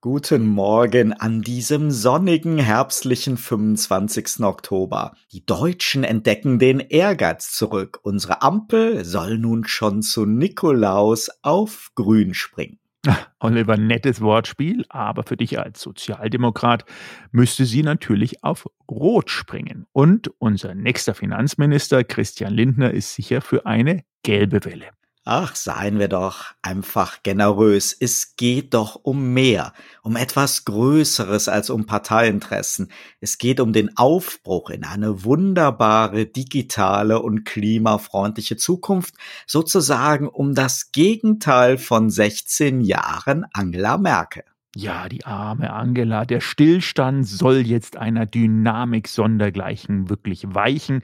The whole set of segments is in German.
Guten Morgen an diesem sonnigen herbstlichen 25. Oktober. Die Deutschen entdecken den Ehrgeiz zurück. Unsere Ampel soll nun schon zu Nikolaus auf grün springen. Oliver, nettes Wortspiel, aber für dich als Sozialdemokrat müsste sie natürlich auf Rot springen. Und unser nächster Finanzminister Christian Lindner ist sicher für eine gelbe Welle. Ach, seien wir doch einfach generös. Es geht doch um mehr, um etwas Größeres als um Parteiinteressen. Es geht um den Aufbruch in eine wunderbare digitale und klimafreundliche Zukunft, sozusagen um das Gegenteil von 16 Jahren Angela Merkel. Ja, die arme Angela, der Stillstand soll jetzt einer Dynamik sondergleichen wirklich weichen.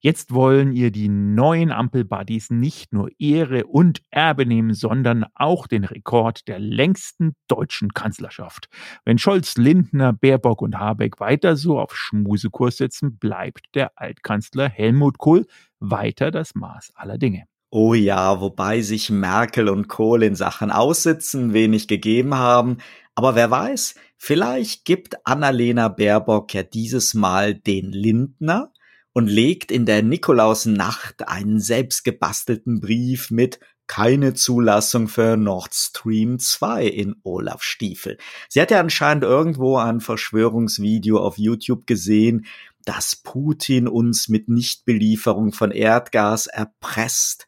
Jetzt wollen ihr die neuen Ampelbuddies nicht nur Ehre und Erbe nehmen, sondern auch den Rekord der längsten deutschen Kanzlerschaft. Wenn Scholz, Lindner, Baerbock und Habeck weiter so auf Schmusekurs sitzen, bleibt der Altkanzler Helmut Kohl weiter das Maß aller Dinge. Oh ja, wobei sich Merkel und Kohl in Sachen Aussitzen wenig gegeben haben, aber wer weiß, vielleicht gibt Annalena Baerbock ja dieses Mal den Lindner und legt in der Nikolausnacht einen selbstgebastelten Brief mit keine Zulassung für Nord Stream 2 in Olaf Stiefel. Sie hat ja anscheinend irgendwo ein Verschwörungsvideo auf YouTube gesehen, dass Putin uns mit Nichtbelieferung von Erdgas erpresst.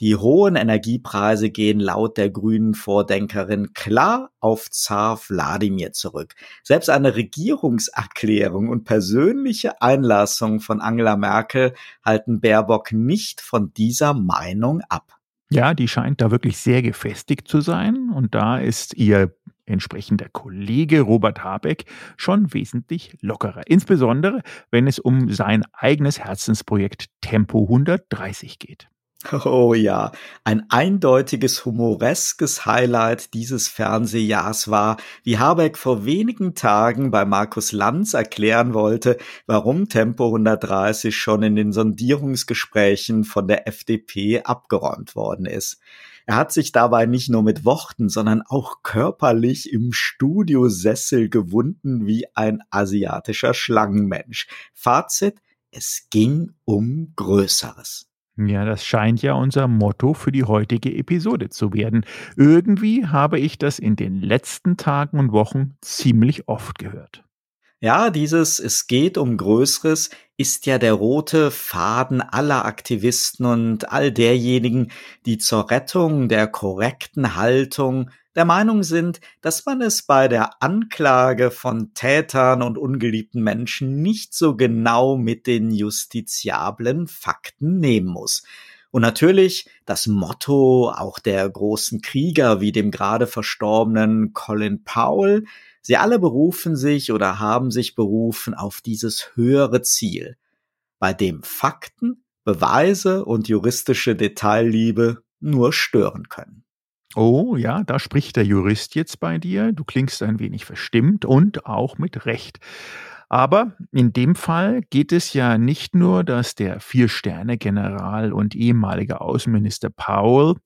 Die hohen Energiepreise gehen laut der grünen Vordenkerin klar auf Zar Wladimir zurück. Selbst eine Regierungserklärung und persönliche Einlassung von Angela Merkel halten Baerbock nicht von dieser Meinung ab. Ja, die scheint da wirklich sehr gefestigt zu sein und da ist ihr entsprechender Kollege Robert Habeck schon wesentlich lockerer, insbesondere wenn es um sein eigenes Herzensprojekt Tempo 130 geht. Oh ja, ein eindeutiges humoreskes Highlight dieses Fernsehjahrs war, wie Habeck vor wenigen Tagen bei Markus Lanz erklären wollte, warum Tempo 130 schon in den Sondierungsgesprächen von der FDP abgeräumt worden ist. Er hat sich dabei nicht nur mit Worten, sondern auch körperlich im Studiosessel gewunden wie ein asiatischer Schlangenmensch. Fazit, es ging um Größeres. Ja, das scheint ja unser Motto für die heutige Episode zu werden. Irgendwie habe ich das in den letzten Tagen und Wochen ziemlich oft gehört. Ja, dieses Es geht um Größeres ist ja der rote Faden aller Aktivisten und all derjenigen, die zur Rettung der korrekten Haltung der Meinung sind, dass man es bei der Anklage von Tätern und ungeliebten Menschen nicht so genau mit den justiziablen Fakten nehmen muss. Und natürlich das Motto auch der großen Krieger wie dem gerade verstorbenen Colin Powell, Sie alle berufen sich oder haben sich berufen auf dieses höhere Ziel, bei dem Fakten, Beweise und juristische Detailliebe nur stören können. Oh ja, da spricht der Jurist jetzt bei dir. Du klingst ein wenig verstimmt und auch mit Recht. Aber in dem Fall geht es ja nicht nur, dass der Vier-Sterne-General und ehemalige Außenminister Powell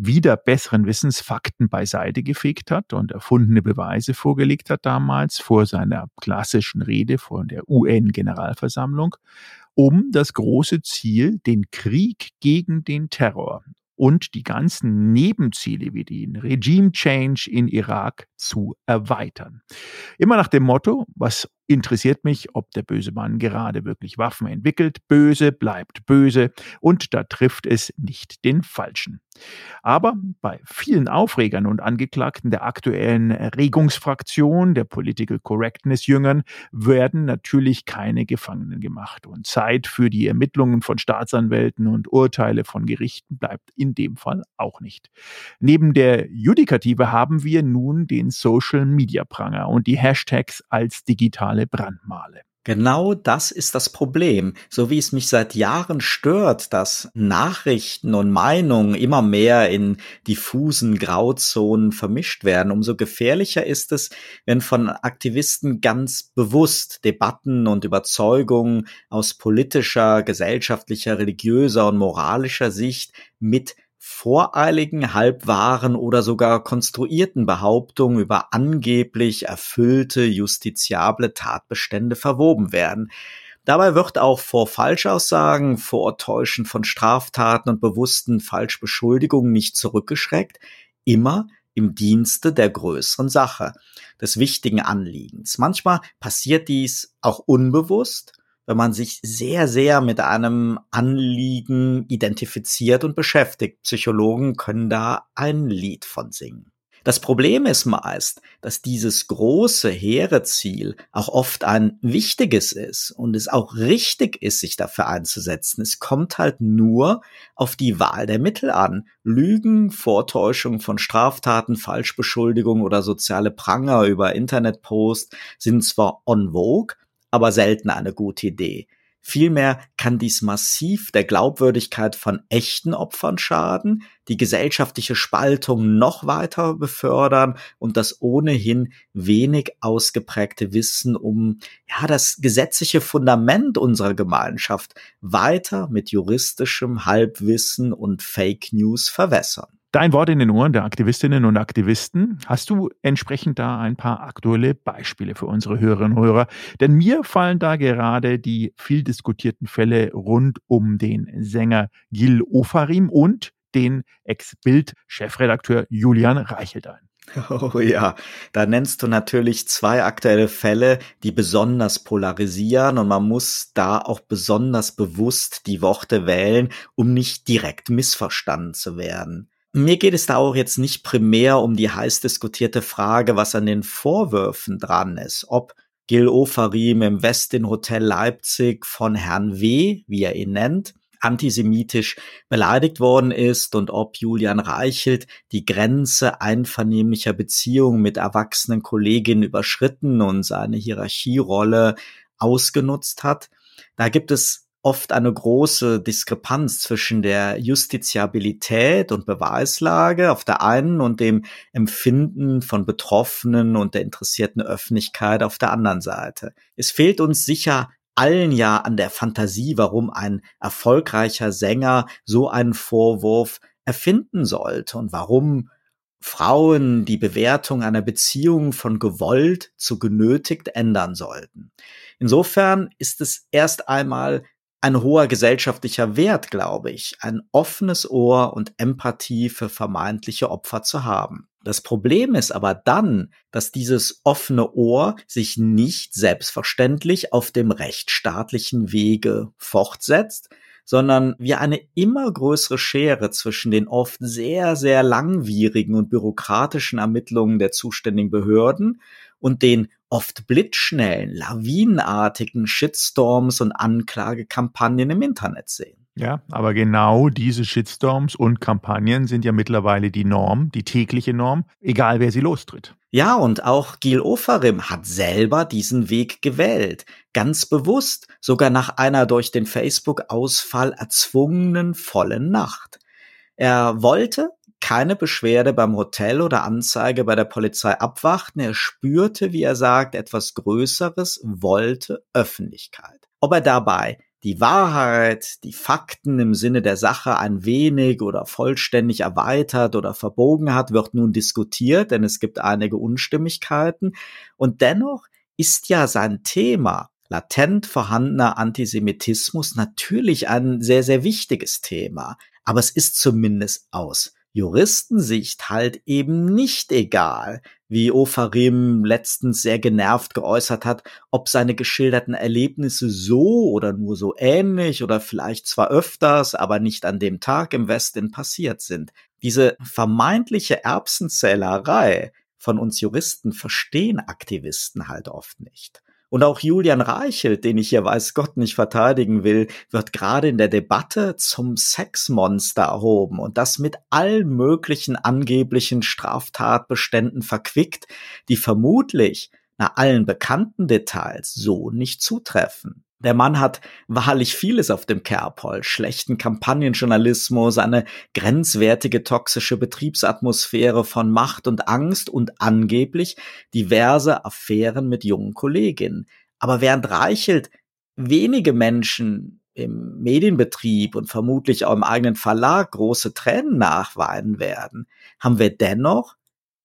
wieder besseren Wissens Fakten beiseite gefegt hat und erfundene Beweise vorgelegt hat damals vor seiner klassischen Rede vor der UN-Generalversammlung, um das große Ziel, den Krieg gegen den Terror und die ganzen Nebenziele wie den Regime Change in Irak zu erweitern. Immer nach dem Motto, was interessiert mich, ob der böse Mann gerade wirklich Waffen entwickelt, böse bleibt böse und da trifft es nicht den Falschen. Aber bei vielen Aufregern und Angeklagten der aktuellen Regungsfraktion, der Political Correctness Jüngern, werden natürlich keine Gefangenen gemacht. Und Zeit für die Ermittlungen von Staatsanwälten und Urteile von Gerichten bleibt in dem Fall auch nicht. Neben der Judikative haben wir nun den Social Media Pranger und die Hashtags als digitale Brandmale. Genau das ist das Problem. So wie es mich seit Jahren stört, dass Nachrichten und Meinungen immer mehr in diffusen Grauzonen vermischt werden, umso gefährlicher ist es, wenn von Aktivisten ganz bewusst Debatten und Überzeugungen aus politischer, gesellschaftlicher, religiöser und moralischer Sicht mit voreiligen, halbwahren oder sogar konstruierten Behauptungen über angeblich erfüllte justiziable Tatbestände verwoben werden. Dabei wird auch vor Falschaussagen, vor Täuschen von Straftaten und bewussten Falschbeschuldigungen nicht zurückgeschreckt, immer im Dienste der größeren Sache, des wichtigen Anliegens. Manchmal passiert dies auch unbewusst, wenn man sich sehr, sehr mit einem Anliegen identifiziert und beschäftigt. Psychologen können da ein Lied von singen. Das Problem ist meist, dass dieses große, hehre Ziel auch oft ein wichtiges ist und es auch richtig ist, sich dafür einzusetzen. Es kommt halt nur auf die Wahl der Mittel an. Lügen, Vortäuschung von Straftaten, Falschbeschuldigung oder soziale Pranger über Internetpost sind zwar on vogue, aber selten eine gute Idee. Vielmehr kann dies massiv der Glaubwürdigkeit von echten Opfern schaden, die gesellschaftliche Spaltung noch weiter befördern und das ohnehin wenig ausgeprägte Wissen um ja das gesetzliche Fundament unserer Gemeinschaft weiter mit juristischem Halbwissen und Fake News verwässern. Dein Wort in den Ohren der Aktivistinnen und Aktivisten. Hast du entsprechend da ein paar aktuelle Beispiele für unsere Hörerinnen und Hörer? Denn mir fallen da gerade die viel diskutierten Fälle rund um den Sänger Gil Ofarim und den Ex-Bild-Chefredakteur Julian Reichelt ein. Oh ja, da nennst du natürlich zwei aktuelle Fälle, die besonders polarisieren und man muss da auch besonders bewusst die Worte wählen, um nicht direkt missverstanden zu werden. Mir geht es da auch jetzt nicht primär um die heiß diskutierte Frage, was an den Vorwürfen dran ist, ob Gil Ofarim im Westin Hotel Leipzig von Herrn W., wie er ihn nennt, antisemitisch beleidigt worden ist und ob Julian Reichelt die Grenze einvernehmlicher Beziehungen mit erwachsenen Kolleginnen überschritten und seine Hierarchierolle ausgenutzt hat. Da gibt es oft eine große Diskrepanz zwischen der Justiziabilität und Beweislage auf der einen und dem Empfinden von Betroffenen und der interessierten Öffentlichkeit auf der anderen Seite. Es fehlt uns sicher allen ja an der Fantasie, warum ein erfolgreicher Sänger so einen Vorwurf erfinden sollte und warum Frauen die Bewertung einer Beziehung von gewollt zu genötigt ändern sollten. Insofern ist es erst einmal ein hoher gesellschaftlicher Wert, glaube ich, ein offenes Ohr und Empathie für vermeintliche Opfer zu haben. Das Problem ist aber dann, dass dieses offene Ohr sich nicht selbstverständlich auf dem rechtsstaatlichen Wege fortsetzt, sondern wir eine immer größere Schere zwischen den oft sehr, sehr langwierigen und bürokratischen Ermittlungen der zuständigen Behörden und den oft blitzschnellen, lawinenartigen Shitstorms und Anklagekampagnen im Internet sehen. Ja, aber genau diese Shitstorms und Kampagnen sind ja mittlerweile die Norm, die tägliche Norm, egal wer sie lostritt. Ja, und auch Gil Ofarim hat selber diesen Weg gewählt. Ganz bewusst, sogar nach einer durch den Facebook-Ausfall erzwungenen vollen Nacht. Er wollte keine Beschwerde beim Hotel oder Anzeige bei der Polizei abwarten. Er spürte, wie er sagt, etwas Größeres, wollte Öffentlichkeit. Ob er dabei die Wahrheit, die Fakten im Sinne der Sache ein wenig oder vollständig erweitert oder verbogen hat, wird nun diskutiert, denn es gibt einige Unstimmigkeiten. Und dennoch ist ja sein Thema latent vorhandener Antisemitismus natürlich ein sehr, sehr wichtiges Thema. Aber es ist zumindest aus Juristensicht halt eben nicht egal, wie Ofarim letztens sehr genervt geäußert hat, ob seine geschilderten Erlebnisse so oder nur so ähnlich oder vielleicht zwar öfters, aber nicht an dem Tag im Westen passiert sind. Diese vermeintliche Erbsenzählerei von uns Juristen verstehen Aktivisten halt oft nicht. Und auch Julian Reichelt, den ich hier weiß Gott nicht verteidigen will, wird gerade in der Debatte zum Sexmonster erhoben und das mit allen möglichen angeblichen Straftatbeständen verquickt, die vermutlich nach allen bekannten Details so nicht zutreffen. Der Mann hat wahrlich vieles auf dem Kerbholz. Schlechten Kampagnenjournalismus, eine grenzwertige toxische Betriebsatmosphäre von Macht und Angst und angeblich diverse Affären mit jungen Kolleginnen. Aber während Reichelt wenige Menschen im Medienbetrieb und vermutlich auch im eigenen Verlag große Tränen nachweinen werden, haben wir dennoch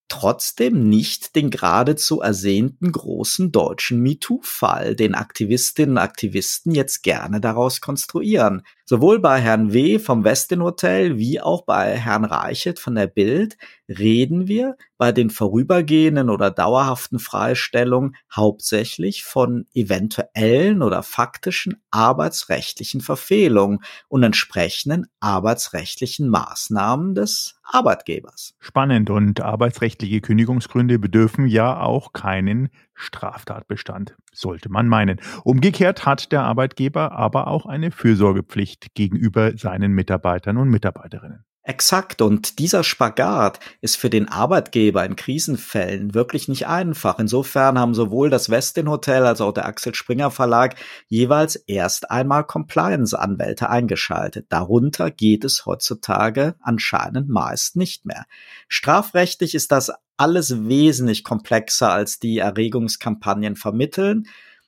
trotzdem nicht den geradezu ersehnten großen deutschen MeToo-Fall, den Aktivistinnen und Aktivisten jetzt gerne daraus konstruieren. Sowohl bei Herrn W. vom Westin Hotel wie auch bei Herrn Reichelt von der Bild reden wir bei den vorübergehenden oder dauerhaften Freistellungen hauptsächlich von eventuellen oder faktischen arbeitsrechtlichen Verfehlungen und entsprechenden arbeitsrechtlichen Maßnahmen des Arbeitgebers. Spannend und arbeitsrechtliche Kündigungsgründe bedürfen ja auch keinen Straftatbestand, sollte man meinen. Umgekehrt hat der Arbeitgeber aber auch eine Fürsorgepflicht gegenüber seinen Mitarbeitern und Mitarbeiterinnen. Exakt. Und dieser Spagat ist für den Arbeitgeber in Krisenfällen wirklich nicht einfach. Insofern haben sowohl das Westin Hotel als auch der Axel Springer Verlag jeweils erst einmal Compliance-Anwälte eingeschaltet. Darunter geht es heutzutage anscheinend meist nicht mehr. Strafrechtlich ist das alles wesentlich komplexer als die Erregungskampagnen vermitteln.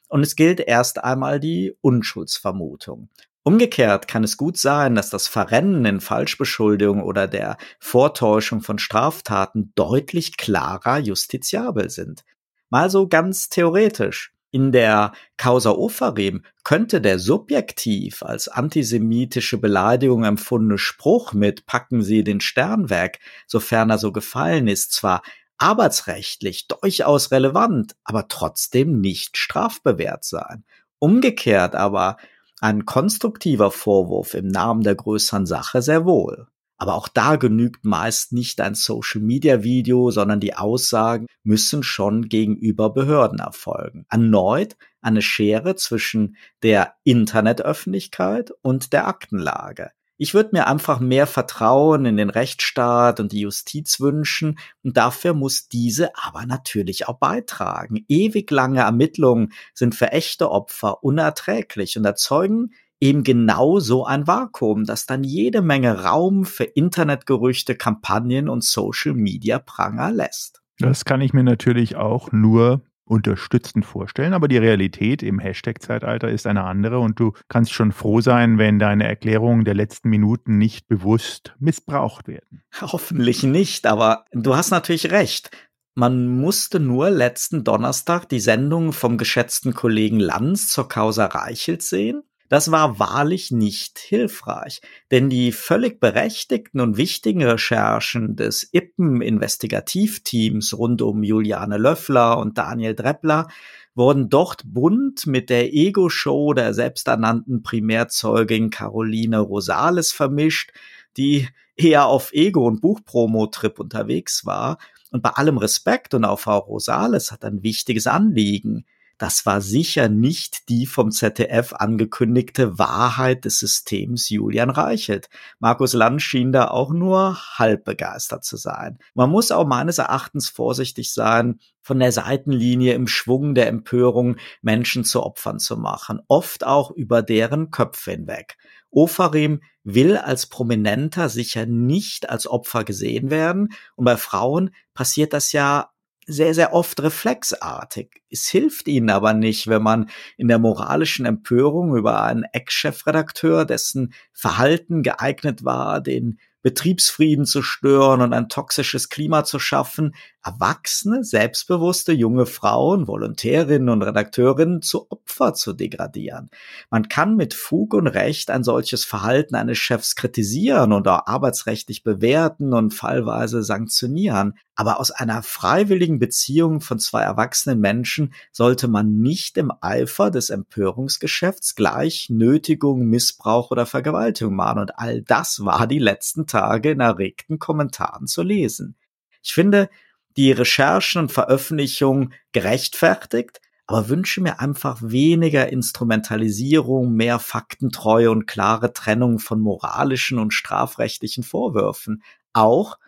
Und es gilt erst einmal die Unschuldsvermutung. Umgekehrt kann es gut sein, dass das Verrennen in Falschbeschuldigung oder der Vortäuschung von Straftaten deutlich klarer justiziabel sind. Mal so ganz theoretisch. In der Causa Ofarim könnte der subjektiv als antisemitische Beleidigung empfundene Spruch mit Packen Sie den Stern weg, sofern er so gefallen ist, zwar arbeitsrechtlich durchaus relevant, aber trotzdem nicht strafbewehrt sein. Umgekehrt aber ein konstruktiver Vorwurf im Namen der größeren Sache sehr wohl. Aber auch da genügt meist nicht ein Social-Media-Video, sondern die Aussagen müssen schon gegenüber Behörden erfolgen. Erneut eine Schere zwischen der Internetöffentlichkeit und der Aktenlage. Ich würde mir einfach mehr Vertrauen in den Rechtsstaat und die Justiz wünschen und dafür muss diese aber natürlich auch beitragen. Ewig lange Ermittlungen sind für echte Opfer unerträglich und erzeugen eben genau so ein Vakuum, das dann jede Menge Raum für Internetgerüchte, Kampagnen und Social Media Pranger lässt. Das kann ich mir natürlich auch nur unterstützend vorstellen, aber die Realität im Hashtag-Zeitalter ist eine andere und du kannst schon froh sein, wenn deine Erklärungen der letzten Minuten nicht bewusst missbraucht werden. Hoffentlich nicht, aber du hast natürlich recht. Man musste nur letzten Donnerstag die Sendung vom geschätzten Kollegen Lanz zur Causa Reichelt sehen das war wahrlich nicht hilfreich, denn die völlig berechtigten und wichtigen Recherchen des Ippen-Investigativteams rund um Juliane Löffler und Daniel Dreppler wurden dort bunt mit der Ego-Show der selbsternannten Primärzeugin Caroline Rosales vermischt, die eher auf Ego- und Buchpromo-Trip unterwegs war. Und bei allem Respekt und auch Frau Rosales hat ein wichtiges Anliegen das war sicher nicht die vom ZDF angekündigte Wahrheit des Systems Julian Reichelt. Markus Land schien da auch nur halb begeistert zu sein. Man muss auch meines Erachtens vorsichtig sein, von der Seitenlinie im Schwung der Empörung Menschen zu Opfern zu machen, oft auch über deren Köpfe hinweg. Ofarim will als Prominenter sicher nicht als Opfer gesehen werden und bei Frauen passiert das ja sehr, sehr oft reflexartig. Es hilft ihnen aber nicht, wenn man in der moralischen Empörung über einen Ex-Chefredakteur, dessen Verhalten geeignet war, den Betriebsfrieden zu stören und ein toxisches Klima zu schaffen, erwachsene, selbstbewusste junge Frauen, Volontärinnen und Redakteurinnen zu Opfer zu degradieren. Man kann mit Fug und Recht ein solches Verhalten eines Chefs kritisieren und auch arbeitsrechtlich bewerten und fallweise sanktionieren. Aber aus einer freiwilligen Beziehung von zwei erwachsenen Menschen sollte man nicht im Eifer des Empörungsgeschäfts gleich Nötigung, Missbrauch oder Vergewaltigung machen. Und all das war die letzten in erregten Kommentaren zu lesen. Ich finde die Recherchen und Veröffentlichungen gerechtfertigt, aber wünsche mir einfach weniger Instrumentalisierung, mehr Faktentreue und klare Trennung von moralischen und strafrechtlichen Vorwürfen. Auch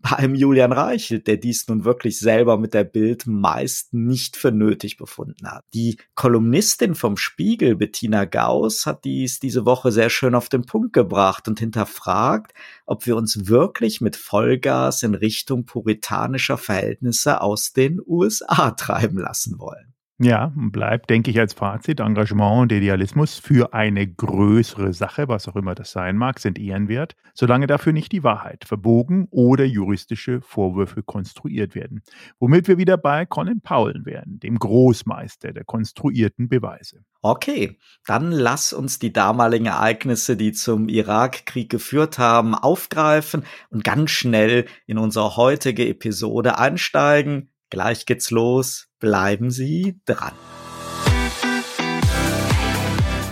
bei einem Julian Reichelt, der dies nun wirklich selber mit der Bild meist nicht für nötig befunden hat. Die Kolumnistin vom Spiegel, Bettina Gauss, hat dies diese Woche sehr schön auf den Punkt gebracht und hinterfragt, ob wir uns wirklich mit Vollgas in Richtung puritanischer Verhältnisse aus den USA treiben lassen wollen. Ja, bleibt, denke ich, als Fazit, Engagement und Idealismus für eine größere Sache, was auch immer das sein mag, sind ehrenwert, solange dafür nicht die Wahrheit verbogen oder juristische Vorwürfe konstruiert werden. Womit wir wieder bei Colin Powell werden, dem Großmeister der konstruierten Beweise. Okay, dann lass uns die damaligen Ereignisse, die zum Irakkrieg geführt haben, aufgreifen und ganz schnell in unsere heutige Episode einsteigen. Gleich geht's los. Bleiben Sie dran.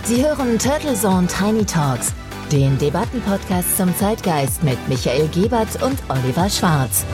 Sie hören Turtle Zone Tiny Talks, den Debattenpodcast zum Zeitgeist mit Michael Gebert und Oliver Schwarz.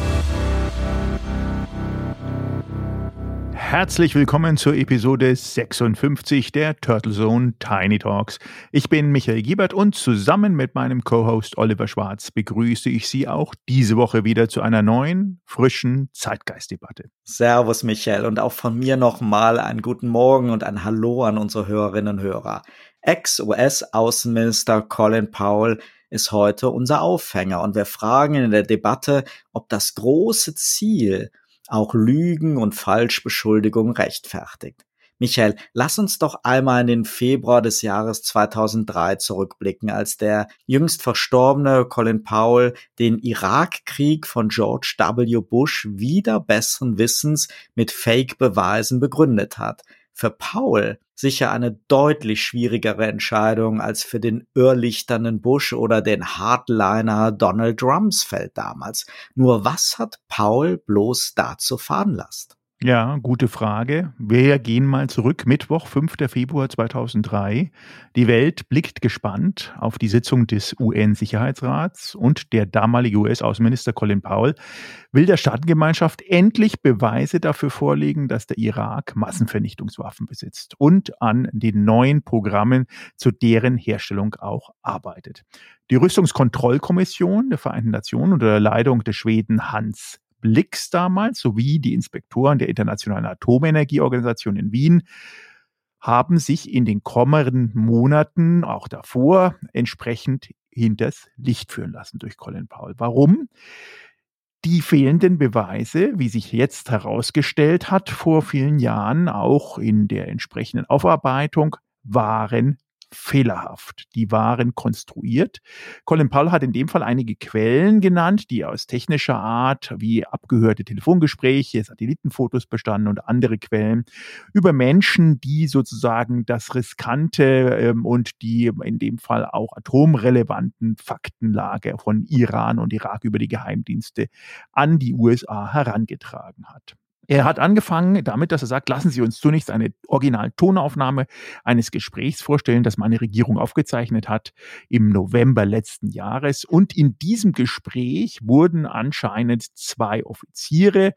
Herzlich willkommen zur Episode 56 der Turtle Zone Tiny Talks. Ich bin Michael Giebert und zusammen mit meinem Co-Host Oliver Schwarz begrüße ich Sie auch diese Woche wieder zu einer neuen, frischen Zeitgeistdebatte. Servus Michael und auch von mir nochmal einen guten Morgen und ein Hallo an unsere Hörerinnen und Hörer. Ex-US-Außenminister Colin Powell ist heute unser Aufhänger und wir fragen in der Debatte, ob das große Ziel auch Lügen und Falschbeschuldigungen rechtfertigt. Michael, lass uns doch einmal in den Februar des Jahres 2003 zurückblicken, als der jüngst verstorbene Colin Powell den Irakkrieg von George W. Bush wieder besseren Wissens mit Fake-Beweisen begründet hat. Für Powell sicher eine deutlich schwierigere Entscheidung als für den irrlichternden Bush oder den Hardliner Donald Rumsfeld damals. Nur was hat Paul bloß dazu veranlasst? Ja, gute Frage. Wir gehen mal zurück. Mittwoch, 5. Februar 2003. Die Welt blickt gespannt auf die Sitzung des UN-Sicherheitsrats und der damalige US-Außenminister Colin Powell will der Staatengemeinschaft endlich Beweise dafür vorlegen, dass der Irak Massenvernichtungswaffen besitzt und an den neuen Programmen zu deren Herstellung auch arbeitet. Die Rüstungskontrollkommission der Vereinten Nationen unter der Leitung des Schweden Hans Blix damals sowie die Inspektoren der Internationalen Atomenergieorganisation in Wien haben sich in den kommenden Monaten, auch davor, entsprechend hinters Licht führen lassen durch Colin Powell. Warum? Die fehlenden Beweise, wie sich jetzt herausgestellt hat, vor vielen Jahren auch in der entsprechenden Aufarbeitung, waren fehlerhaft. Die waren konstruiert. Colin Powell hat in dem Fall einige Quellen genannt, die aus technischer Art wie abgehörte Telefongespräche, Satellitenfotos bestanden und andere Quellen über Menschen, die sozusagen das riskante ähm, und die in dem Fall auch atomrelevanten Faktenlage von Iran und Irak über die Geheimdienste an die USA herangetragen hat. Er hat angefangen damit, dass er sagt, lassen Sie uns zunächst eine Original-Tonaufnahme eines Gesprächs vorstellen, das meine Regierung aufgezeichnet hat im November letzten Jahres. Und in diesem Gespräch wurden anscheinend zwei Offiziere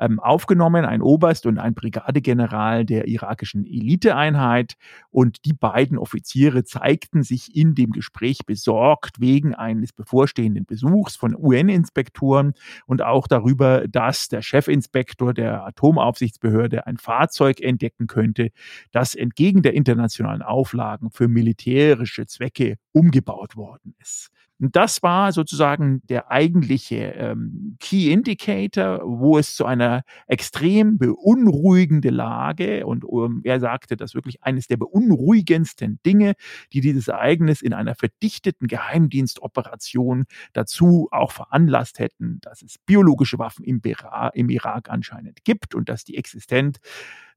ähm, aufgenommen, ein Oberst und ein Brigadegeneral der irakischen Eliteeinheit. Und die beiden Offiziere zeigten sich in dem Gespräch besorgt wegen eines bevorstehenden Besuchs von UN-Inspektoren und auch darüber, dass der Chefinspektor der Atomaufsichtsbehörde ein Fahrzeug entdecken könnte, das entgegen der internationalen Auflagen für militärische Zwecke umgebaut worden ist. Und das war sozusagen der eigentliche ähm, Key Indicator, wo es zu einer extrem beunruhigenden Lage und um, er sagte, dass wirklich eines der beunruhigendsten Dinge, die dieses Ereignis in einer verdichteten Geheimdienstoperation dazu auch veranlasst hätten, dass es biologische Waffen im, Bera im Irak anscheinend gibt und dass die Existenz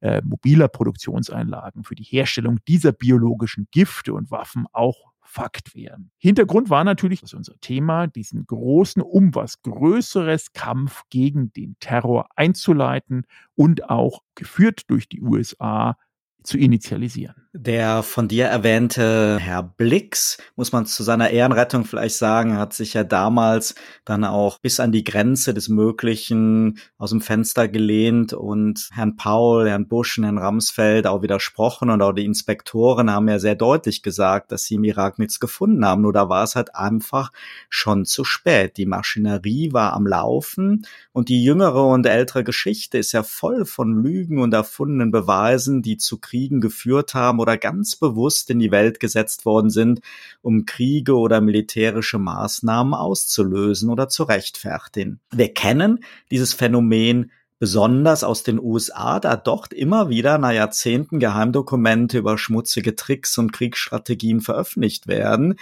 äh, mobiler Produktionseinlagen für die Herstellung dieser biologischen Gifte und Waffen auch Fakt wären. Hintergrund war natürlich, dass unser Thema, diesen großen, um was Größeres Kampf gegen den Terror einzuleiten und auch geführt durch die USA zu initialisieren. Der von dir erwähnte Herr Blix, muss man zu seiner Ehrenrettung vielleicht sagen, hat sich ja damals dann auch bis an die Grenze des Möglichen aus dem Fenster gelehnt und Herrn Paul, Herrn Bush und Herrn Ramsfeld auch widersprochen und auch die Inspektoren haben ja sehr deutlich gesagt, dass sie im Irak nichts gefunden haben. Nur da war es halt einfach schon zu spät. Die Maschinerie war am Laufen und die jüngere und ältere Geschichte ist ja voll von Lügen und erfundenen Beweisen, die zu Kriegen geführt haben oder ganz bewusst in die Welt gesetzt worden sind, um Kriege oder militärische Maßnahmen auszulösen oder zu rechtfertigen. Wir kennen dieses Phänomen Besonders aus den USA, da dort immer wieder nach Jahrzehnten Geheimdokumente über schmutzige Tricks und Kriegsstrategien veröffentlicht werden.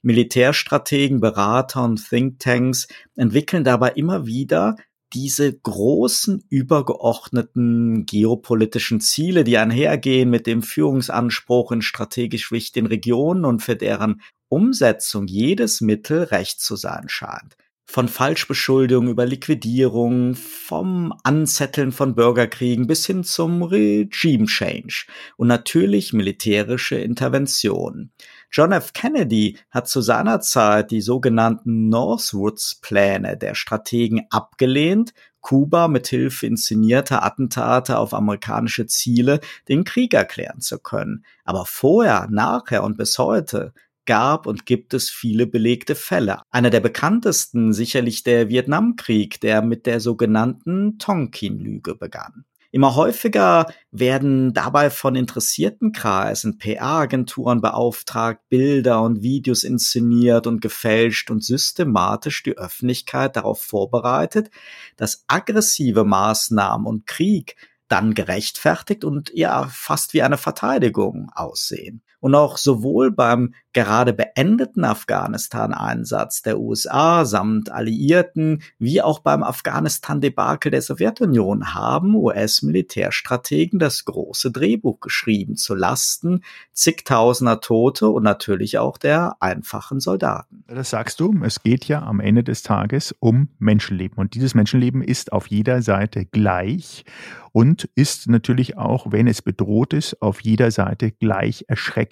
Militärstrategen, Berater und Thinktanks entwickeln dabei immer wieder diese großen übergeordneten geopolitischen Ziele, die einhergehen mit dem Führungsanspruch in strategisch wichtigen Regionen und für deren Umsetzung jedes Mittel recht zu sein scheint. Von Falschbeschuldigungen über Liquidierung, vom Anzetteln von Bürgerkriegen bis hin zum Regime Change und natürlich militärische Intervention. John F. Kennedy hat zu seiner Zeit die sogenannten Northwoods-Pläne der Strategen abgelehnt, Kuba mit Hilfe inszenierter Attentate auf amerikanische Ziele den Krieg erklären zu können. Aber vorher, nachher und bis heute gab und gibt es viele belegte Fälle. Einer der bekanntesten sicherlich der Vietnamkrieg, der mit der sogenannten Tonkin-Lüge begann. Immer häufiger werden dabei von interessierten Kreisen, PR-Agenturen beauftragt, Bilder und Videos inszeniert und gefälscht und systematisch die Öffentlichkeit darauf vorbereitet, dass aggressive Maßnahmen und Krieg dann gerechtfertigt und ja fast wie eine Verteidigung aussehen und auch sowohl beim gerade beendeten Afghanistan-Einsatz der USA samt Alliierten wie auch beim Afghanistan-Debakel der Sowjetunion haben US-Militärstrategen das große Drehbuch geschrieben zu Lasten zigtausender Tote und natürlich auch der einfachen Soldaten. Das sagst du, es geht ja am Ende des Tages um Menschenleben und dieses Menschenleben ist auf jeder Seite gleich und ist natürlich auch, wenn es bedroht ist, auf jeder Seite gleich erschreckend.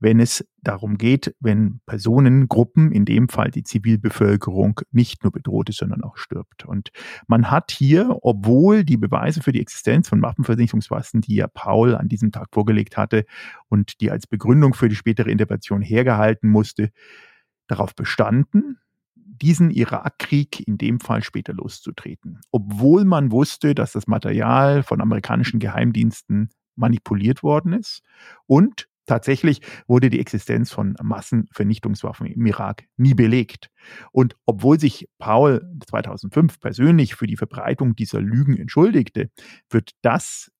Wenn es darum geht, wenn Personengruppen, in dem Fall die Zivilbevölkerung, nicht nur bedroht ist, sondern auch stirbt. Und man hat hier, obwohl die Beweise für die Existenz von Waffenversicherungswaffen, die ja Paul an diesem Tag vorgelegt hatte und die als Begründung für die spätere Intervention hergehalten musste, darauf bestanden, diesen Irakkrieg in dem Fall später loszutreten. Obwohl man wusste, dass das Material von amerikanischen Geheimdiensten manipuliert worden ist und Tatsächlich wurde die Existenz von Massenvernichtungswaffen im Irak nie belegt. Und obwohl sich Paul 2005 persönlich für die Verbreitung dieser Lügen entschuldigte, wird das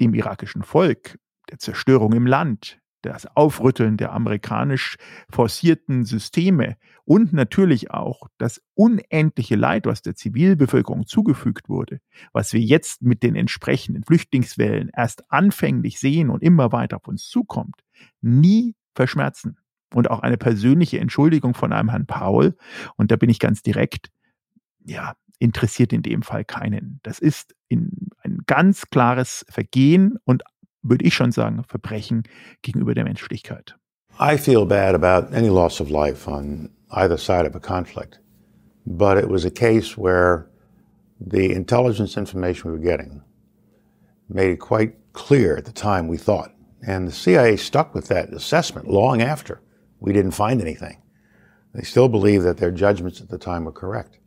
dem irakischen Volk, der Zerstörung im Land, das Aufrütteln der amerikanisch forcierten Systeme und natürlich auch das unendliche Leid, was der Zivilbevölkerung zugefügt wurde, was wir jetzt mit den entsprechenden Flüchtlingswellen erst anfänglich sehen und immer weiter auf uns zukommt, nie verschmerzen. Und auch eine persönliche Entschuldigung von einem Herrn Paul, und da bin ich ganz direkt, ja, interessiert in dem Fall keinen. Das ist in ein ganz klares Vergehen und würde ich schon sagen, Verbrechen gegenüber der Menschlichkeit. I feel bad about any loss of life on either side of a conflict. But it was a case where the intelligence information we were getting made it quite clear at the time we thought. And the CIA stuck with that assessment long after we didn't find anything. They still believe that their judgments at the time were correct.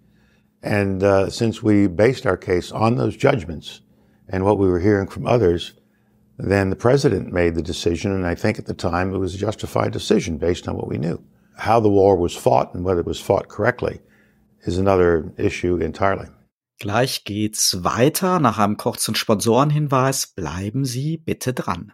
And uh, since we based our case on those judgments and what we were hearing from others, then the president made the decision, and I think at the time it was a justified decision based on what we knew. How the war was fought and whether it was fought correctly is another issue entirely. Gleich geht's weiter. Nach einem kurzen Sponsorenhinweis bleiben Sie bitte dran.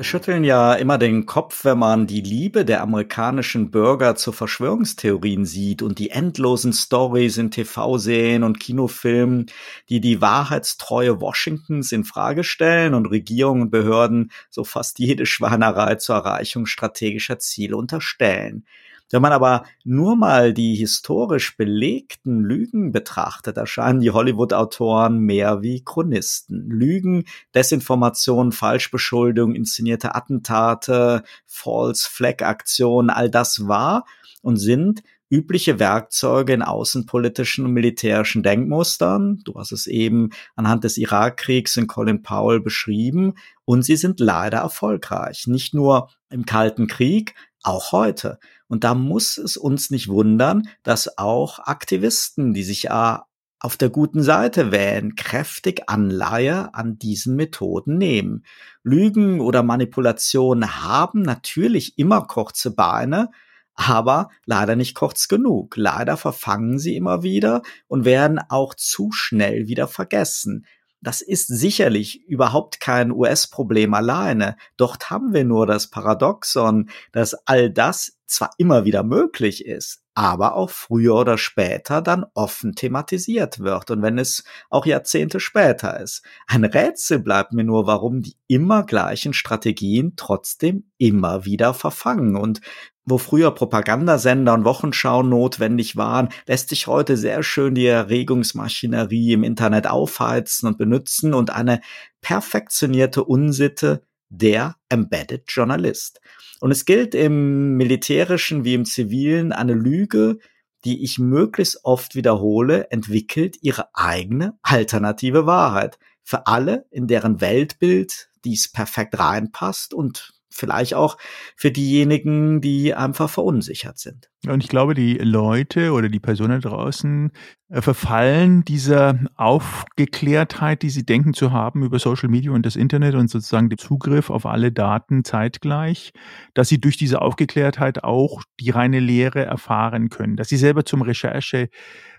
schütteln ja immer den Kopf, wenn man die Liebe der amerikanischen Bürger zu Verschwörungstheorien sieht und die endlosen Stories in TV-Serien und Kinofilmen, die die Wahrheitstreue Washingtons in Frage stellen und Regierungen und Behörden so fast jede Schweinerei zur Erreichung strategischer Ziele unterstellen. Wenn man aber nur mal die historisch belegten Lügen betrachtet, erscheinen die Hollywood-Autoren mehr wie Chronisten. Lügen, Desinformation, Falschbeschuldigung, inszenierte Attentate, False Flag Aktionen, all das war und sind übliche Werkzeuge in außenpolitischen und militärischen Denkmustern. Du hast es eben anhand des Irakkriegs in Colin Powell beschrieben. Und sie sind leider erfolgreich. Nicht nur im Kalten Krieg, auch heute. Und da muss es uns nicht wundern, dass auch Aktivisten, die sich ja auf der guten Seite wählen, kräftig Anleihe an diesen Methoden nehmen. Lügen oder Manipulationen haben natürlich immer kurze Beine, aber leider nicht kurz genug. Leider verfangen sie immer wieder und werden auch zu schnell wieder vergessen. Das ist sicherlich überhaupt kein US-Problem alleine. Dort haben wir nur das Paradoxon, dass all das zwar immer wieder möglich ist, aber auch früher oder später dann offen thematisiert wird und wenn es auch Jahrzehnte später ist. Ein Rätsel bleibt mir nur, warum die immer gleichen Strategien trotzdem immer wieder verfangen und wo früher Propagandasender und Wochenschauen notwendig waren, lässt sich heute sehr schön die Erregungsmaschinerie im Internet aufheizen und benutzen und eine perfektionierte Unsitte der Embedded Journalist. Und es gilt im militärischen wie im zivilen eine Lüge, die ich möglichst oft wiederhole, entwickelt ihre eigene alternative Wahrheit. Für alle, in deren Weltbild dies perfekt reinpasst und vielleicht auch für diejenigen, die einfach verunsichert sind. Und ich glaube, die Leute oder die Personen draußen äh, verfallen dieser Aufgeklärtheit, die sie denken zu haben über Social Media und das Internet und sozusagen den Zugriff auf alle Daten zeitgleich, dass sie durch diese Aufgeklärtheit auch die reine Lehre erfahren können, dass sie selber zum Recherche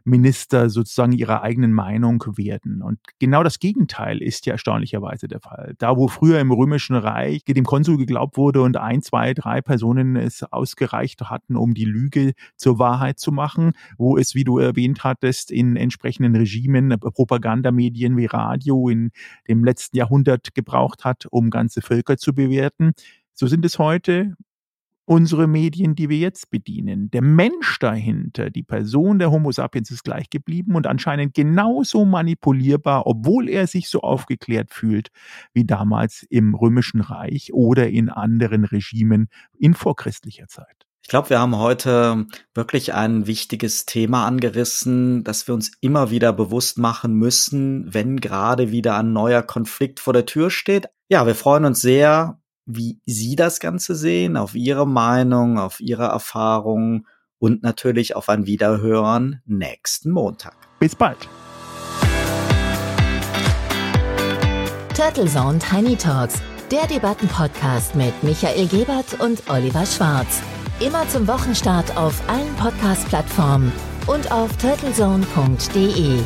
Minister sozusagen ihrer eigenen Meinung werden. Und genau das Gegenteil ist ja erstaunlicherweise der Fall. Da, wo früher im Römischen Reich dem Konsul geglaubt wurde und ein, zwei, drei Personen es ausgereicht hatten, um die Lüge zur Wahrheit zu machen, wo es, wie du erwähnt hattest, in entsprechenden Regimen Propagandamedien wie Radio in dem letzten Jahrhundert gebraucht hat, um ganze Völker zu bewerten. So sind es heute unsere Medien, die wir jetzt bedienen. Der Mensch dahinter, die Person der Homo sapiens ist gleich geblieben und anscheinend genauso manipulierbar, obwohl er sich so aufgeklärt fühlt wie damals im Römischen Reich oder in anderen Regimen in vorchristlicher Zeit. Ich glaube, wir haben heute wirklich ein wichtiges Thema angerissen, das wir uns immer wieder bewusst machen müssen, wenn gerade wieder ein neuer Konflikt vor der Tür steht. Ja, wir freuen uns sehr, wie Sie das Ganze sehen, auf Ihre Meinung, auf Ihre Erfahrungen und natürlich auf ein Wiederhören nächsten Montag. Bis bald. Turtle Zone Tiny Talks, der Debattenpodcast mit Michael Gebert und Oliver Schwarz. Immer zum Wochenstart auf allen Podcast-Plattformen und auf turtlezone.de.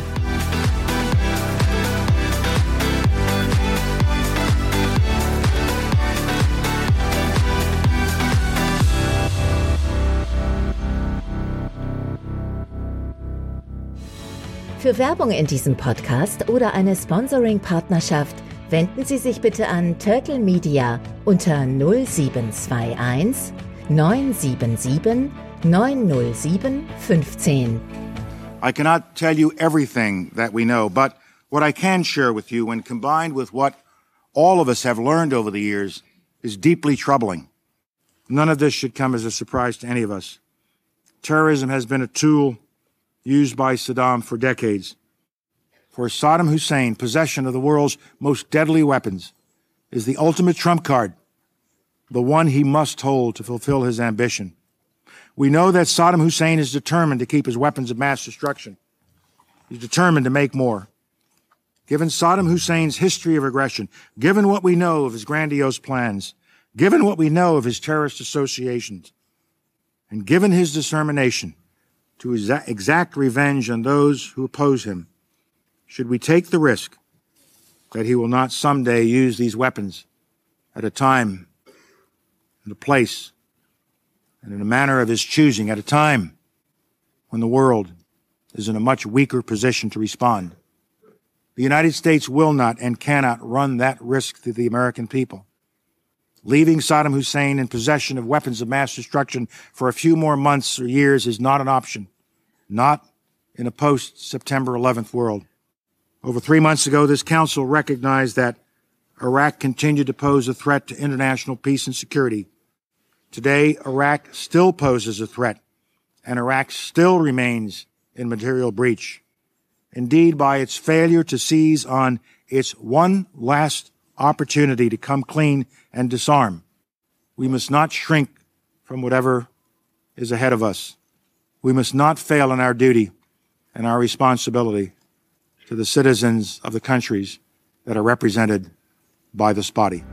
Für Werbung in diesem Podcast oder eine Sponsoring-Partnerschaft wenden Sie sich bitte an Turtle Media unter 0721 977 907 15. I cannot tell you everything that we know, but what I can share with you, when combined with what all of us have learned over the years, is deeply troubling. None of this should come as a surprise to any of us. Terrorism has been a tool used by Saddam for decades. For Saddam Hussein, possession of the world's most deadly weapons is the ultimate trump card, the one he must hold to fulfill his ambition. We know that Saddam Hussein is determined to keep his weapons of mass destruction. He's determined to make more. Given Saddam Hussein's history of aggression, given what we know of his grandiose plans, given what we know of his terrorist associations, and given his determination, to exact revenge on those who oppose him, should we take the risk that he will not someday use these weapons at a time and a place and in a manner of his choosing at a time when the world is in a much weaker position to respond. The United States will not and cannot run that risk to the American people. Leaving Saddam Hussein in possession of weapons of mass destruction for a few more months or years is not an option not in a post September 11th world. Over three months ago, this council recognized that Iraq continued to pose a threat to international peace and security. Today, Iraq still poses a threat, and Iraq still remains in material breach. Indeed, by its failure to seize on its one last opportunity to come clean and disarm, we must not shrink from whatever is ahead of us. We must not fail in our duty and our responsibility to the citizens of the countries that are represented by this body.